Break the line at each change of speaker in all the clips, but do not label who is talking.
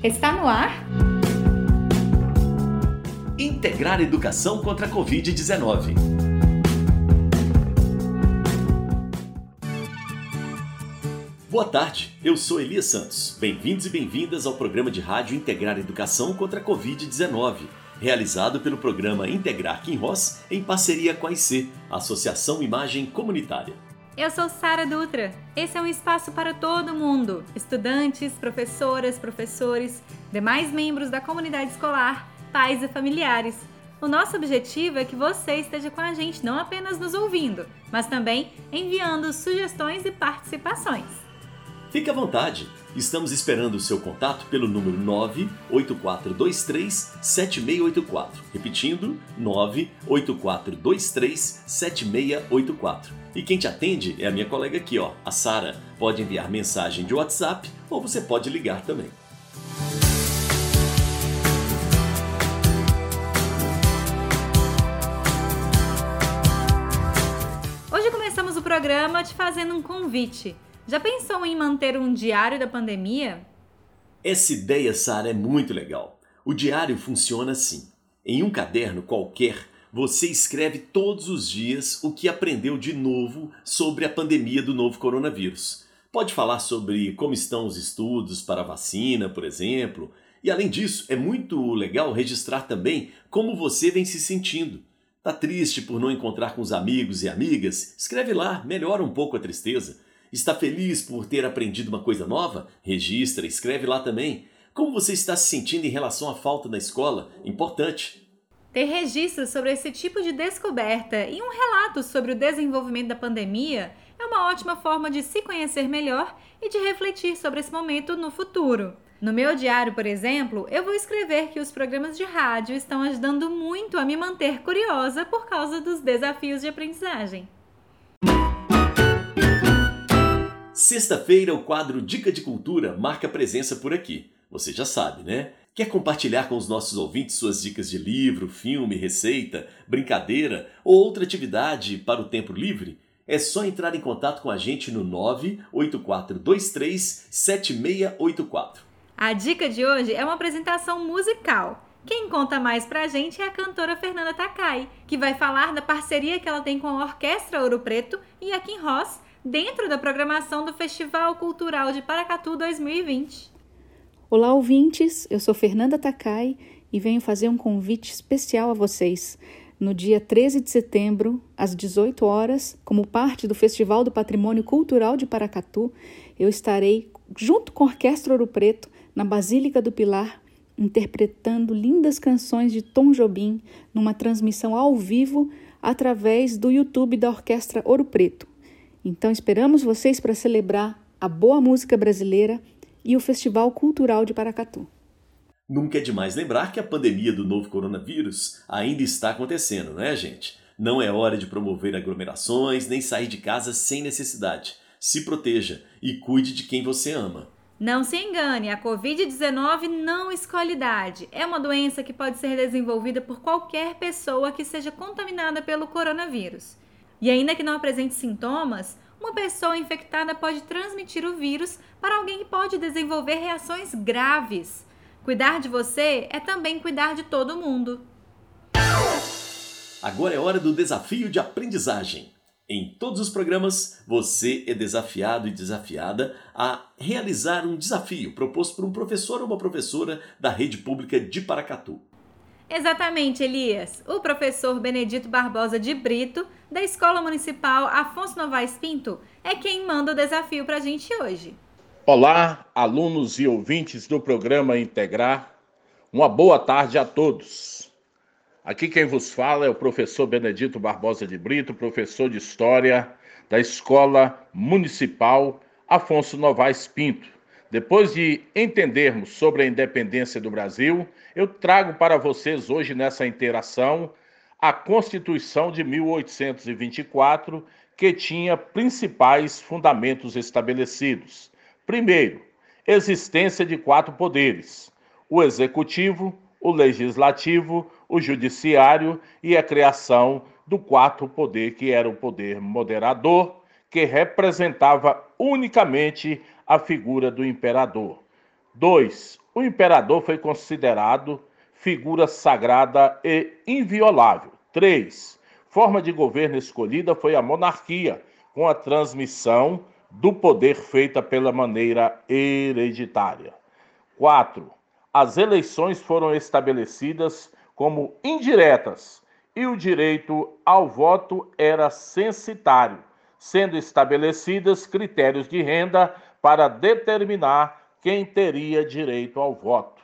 Está no ar?
Integrar Educação contra a Covid-19. Boa tarde, eu sou Elias Santos. Bem-vindos e bem-vindas ao programa de rádio Integrar Educação contra a Covid-19, realizado pelo programa Integrar Kim Ross em parceria com a IC, Associação Imagem Comunitária.
Eu sou Sara Dutra. Esse é um espaço para todo mundo: estudantes, professoras, professores, demais membros da comunidade escolar, pais e familiares. O nosso objetivo é que você esteja com a gente não apenas nos ouvindo, mas também enviando sugestões e participações.
Fique à vontade. Estamos esperando o seu contato pelo número 98423 7684. Repetindo, 98423 7684. E quem te atende é a minha colega aqui, ó, a Sara. Pode enviar mensagem de WhatsApp ou você pode ligar também.
Hoje começamos o programa te fazendo um convite. Já pensou em manter um diário da pandemia?
Essa ideia, Sara, é muito legal. O diário funciona assim. Em um caderno qualquer, você escreve todos os dias o que aprendeu de novo sobre a pandemia do novo coronavírus. Pode falar sobre como estão os estudos para a vacina, por exemplo. E além disso, é muito legal registrar também como você vem se sentindo. Tá triste por não encontrar com os amigos e amigas? Escreve lá, melhora um pouco a tristeza. Está feliz por ter aprendido uma coisa nova? Registra, escreve lá também. Como você está se sentindo em relação à falta na escola? Importante.
Ter registros sobre esse tipo de descoberta e um relato sobre o desenvolvimento da pandemia é uma ótima forma de se conhecer melhor e de refletir sobre esse momento no futuro. No meu diário, por exemplo, eu vou escrever que os programas de rádio estão ajudando muito a me manter curiosa por causa dos desafios de aprendizagem.
Sexta-feira, o quadro Dica de Cultura marca presença por aqui. Você já sabe, né? Quer compartilhar com os nossos ouvintes suas dicas de livro, filme, receita, brincadeira ou outra atividade para o tempo livre? É só entrar em contato com a gente no 98423 7684.
A dica de hoje é uma apresentação musical. Quem conta mais pra gente é a cantora Fernanda Takai, que vai falar da parceria que ela tem com a Orquestra Ouro Preto e a Kim Ross dentro da programação do Festival Cultural de Paracatu 2020.
Olá, ouvintes. Eu sou Fernanda Takai e venho fazer um convite especial a vocês. No dia 13 de setembro, às 18 horas, como parte do Festival do Patrimônio Cultural de Paracatu, eu estarei junto com a Orquestra Ouro Preto na Basílica do Pilar, interpretando lindas canções de Tom Jobim numa transmissão ao vivo através do YouTube da Orquestra Ouro Preto. Então esperamos vocês para celebrar a boa música brasileira e o Festival Cultural de Paracatu.
Nunca é demais lembrar que a pandemia do novo coronavírus ainda está acontecendo, não é, gente? Não é hora de promover aglomerações nem sair de casa sem necessidade. Se proteja e cuide de quem você ama.
Não se engane, a Covid-19 não escolhe idade. É uma doença que pode ser desenvolvida por qualquer pessoa que seja contaminada pelo coronavírus. E ainda que não apresente sintomas, uma pessoa infectada pode transmitir o vírus para alguém que pode desenvolver reações graves. Cuidar de você é também cuidar de todo mundo.
Agora é hora do desafio de aprendizagem. Em todos os programas, você é desafiado e desafiada a realizar um desafio proposto por um professor ou uma professora da rede pública de Paracatu.
Exatamente, Elias. O professor Benedito Barbosa de Brito, da Escola Municipal Afonso Novaes Pinto, é quem manda o desafio para a gente hoje.
Olá, alunos e ouvintes do programa Integrar. Uma boa tarde a todos. Aqui quem vos fala é o professor Benedito Barbosa de Brito, professor de História da Escola Municipal Afonso Novaes Pinto. Depois de entendermos sobre a independência do Brasil, eu trago para vocês hoje nessa interação a Constituição de 1824, que tinha principais fundamentos estabelecidos. Primeiro, existência de quatro poderes: o executivo, o legislativo, o judiciário e a criação do quarto poder, que era o poder moderador, que representava unicamente a figura do imperador. 2. o imperador foi considerado figura sagrada e inviolável. 3. Forma de governo escolhida foi a monarquia, com a transmissão do poder feita pela maneira hereditária. 4. As eleições foram estabelecidas como indiretas e o direito ao voto era censitário, sendo estabelecidos critérios de renda para determinar quem teria direito ao voto.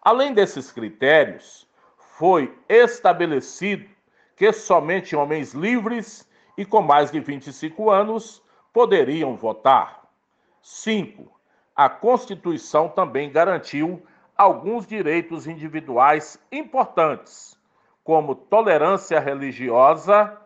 Além desses critérios, foi estabelecido que somente homens livres e com mais de 25 anos poderiam votar. 5. A Constituição também garantiu alguns direitos individuais importantes, como tolerância religiosa,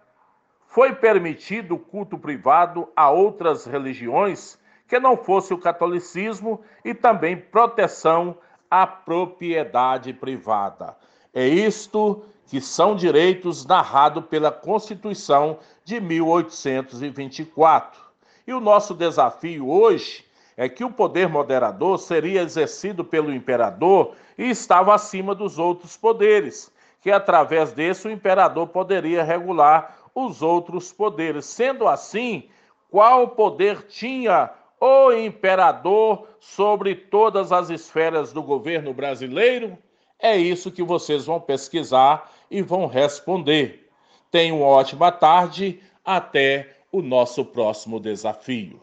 foi permitido o culto privado a outras religiões que não fosse o catolicismo e também proteção à propriedade privada. É isto que são direitos narrados pela Constituição de 1824. E o nosso desafio hoje é que o poder moderador seria exercido pelo imperador e estava acima dos outros poderes, que através desse o imperador poderia regular os outros poderes. Sendo assim, qual poder tinha o imperador sobre todas as esferas do governo brasileiro? É isso que vocês vão pesquisar e vão responder. Tenham uma ótima tarde. Até o nosso próximo desafio.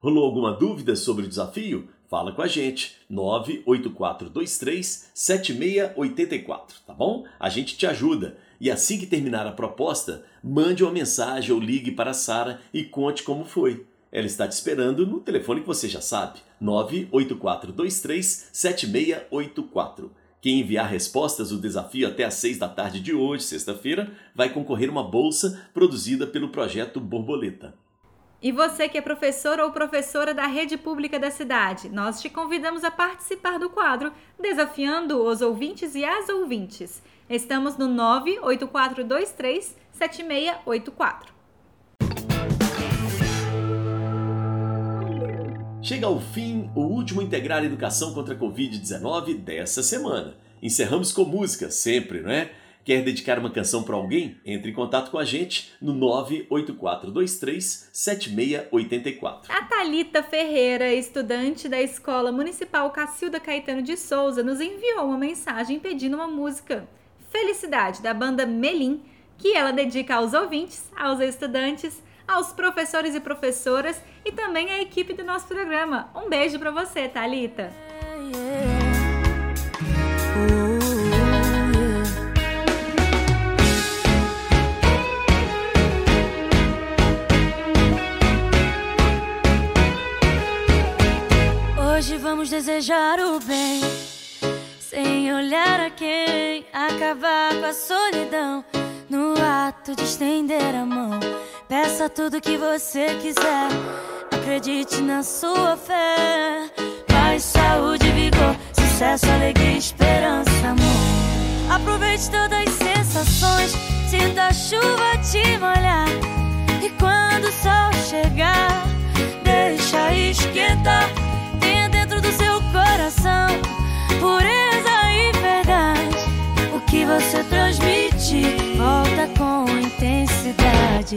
Rolou alguma dúvida sobre o desafio? Fala com a gente, 98423 7684, tá bom? A gente te ajuda. E assim que terminar a proposta, mande uma mensagem ou ligue para a Sara e conte como foi. Ela está te esperando no telefone que você já sabe, 98423 7684. Quem enviar respostas do desafio até às 6 da tarde de hoje, sexta-feira, vai concorrer uma bolsa produzida pelo projeto Borboleta.
E você que é professor ou professora da rede pública da cidade, nós te convidamos a participar do quadro Desafiando os ouvintes e as ouvintes. Estamos no 98423
Chega ao fim o último Integrar Educação contra a Covid-19 dessa semana. Encerramos com música, sempre, não é? Quer dedicar uma canção para alguém? Entre em contato com a gente no 98423 7684.
A Talita Ferreira, estudante da Escola Municipal Cacilda Caetano de Souza, nos enviou uma mensagem pedindo uma música Felicidade da banda Melim, que ela dedica aos ouvintes, aos estudantes, aos professores e professoras e também à equipe do nosso programa. Um beijo para você, Talita.
Hoje vamos desejar o bem, sem olhar a quem, acabar com a solidão no ato de estender a mão. Peça tudo que você quiser. Acredite na sua fé. Paz, saúde, vigor, sucesso, alegria, esperança, amor. Aproveite todas as sensações. Sinta a chuva te molhar. E quando o sol chegar, deixa esquentar. Tenha dentro do seu coração pureza e verdade. O que você transmite, volta com intensidade.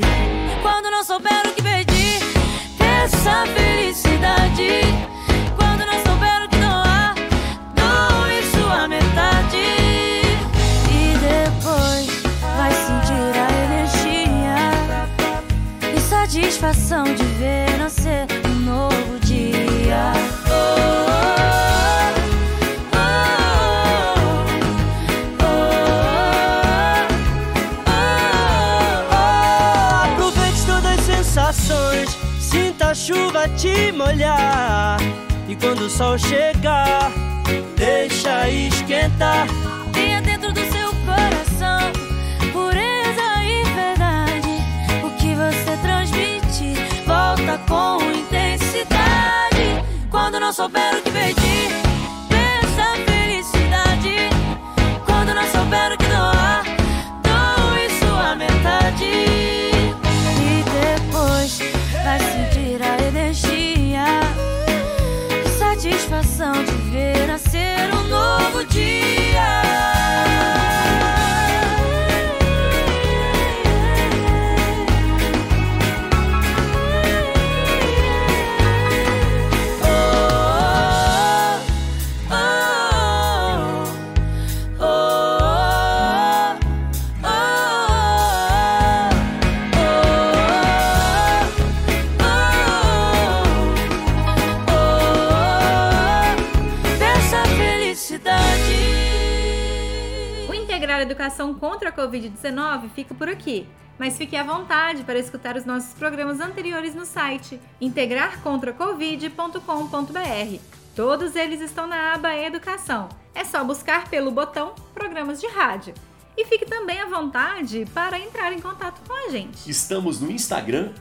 O
sol chegar, deixa esquentar.
Tenha dentro do seu coração pureza e verdade. O que você transmite volta com intensidade. Quando não souber
Educação contra a Covid-19 fica por aqui. Mas fique à vontade para escutar os nossos programas anteriores no site integrarcontracovid.com.br. Todos eles estão na aba Educação. É só buscar pelo botão Programas de Rádio. E fique também à vontade para entrar em contato com a gente.
Estamos no Instagram,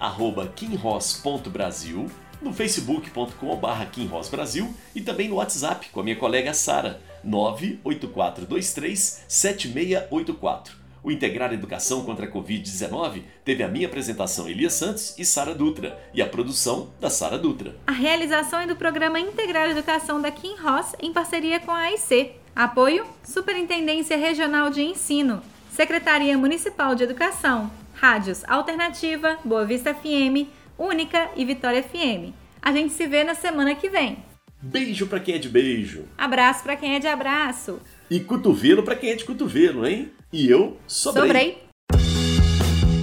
kinross.brasil, no facebook.com.br e também no WhatsApp com a minha colega Sara, 984237684. O Integrar Educação contra a Covid-19 teve a minha apresentação Elias Santos e Sara Dutra e a produção da Sara Dutra.
A realização é do programa Integrar Educação da Kim Ross em parceria com a AIC. Apoio: Superintendência Regional de Ensino, Secretaria Municipal de Educação, Rádios Alternativa, Boa Vista FM, Única e Vitória FM. A gente se vê na semana que vem.
Beijo para quem é de beijo.
Abraço para quem é de abraço.
E cotovelo para quem é de cotovelo, hein? E eu sobrei.
Sobrei.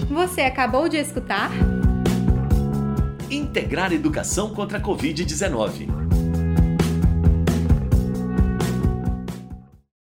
Você acabou de escutar?
Integrar Educação contra a Covid-19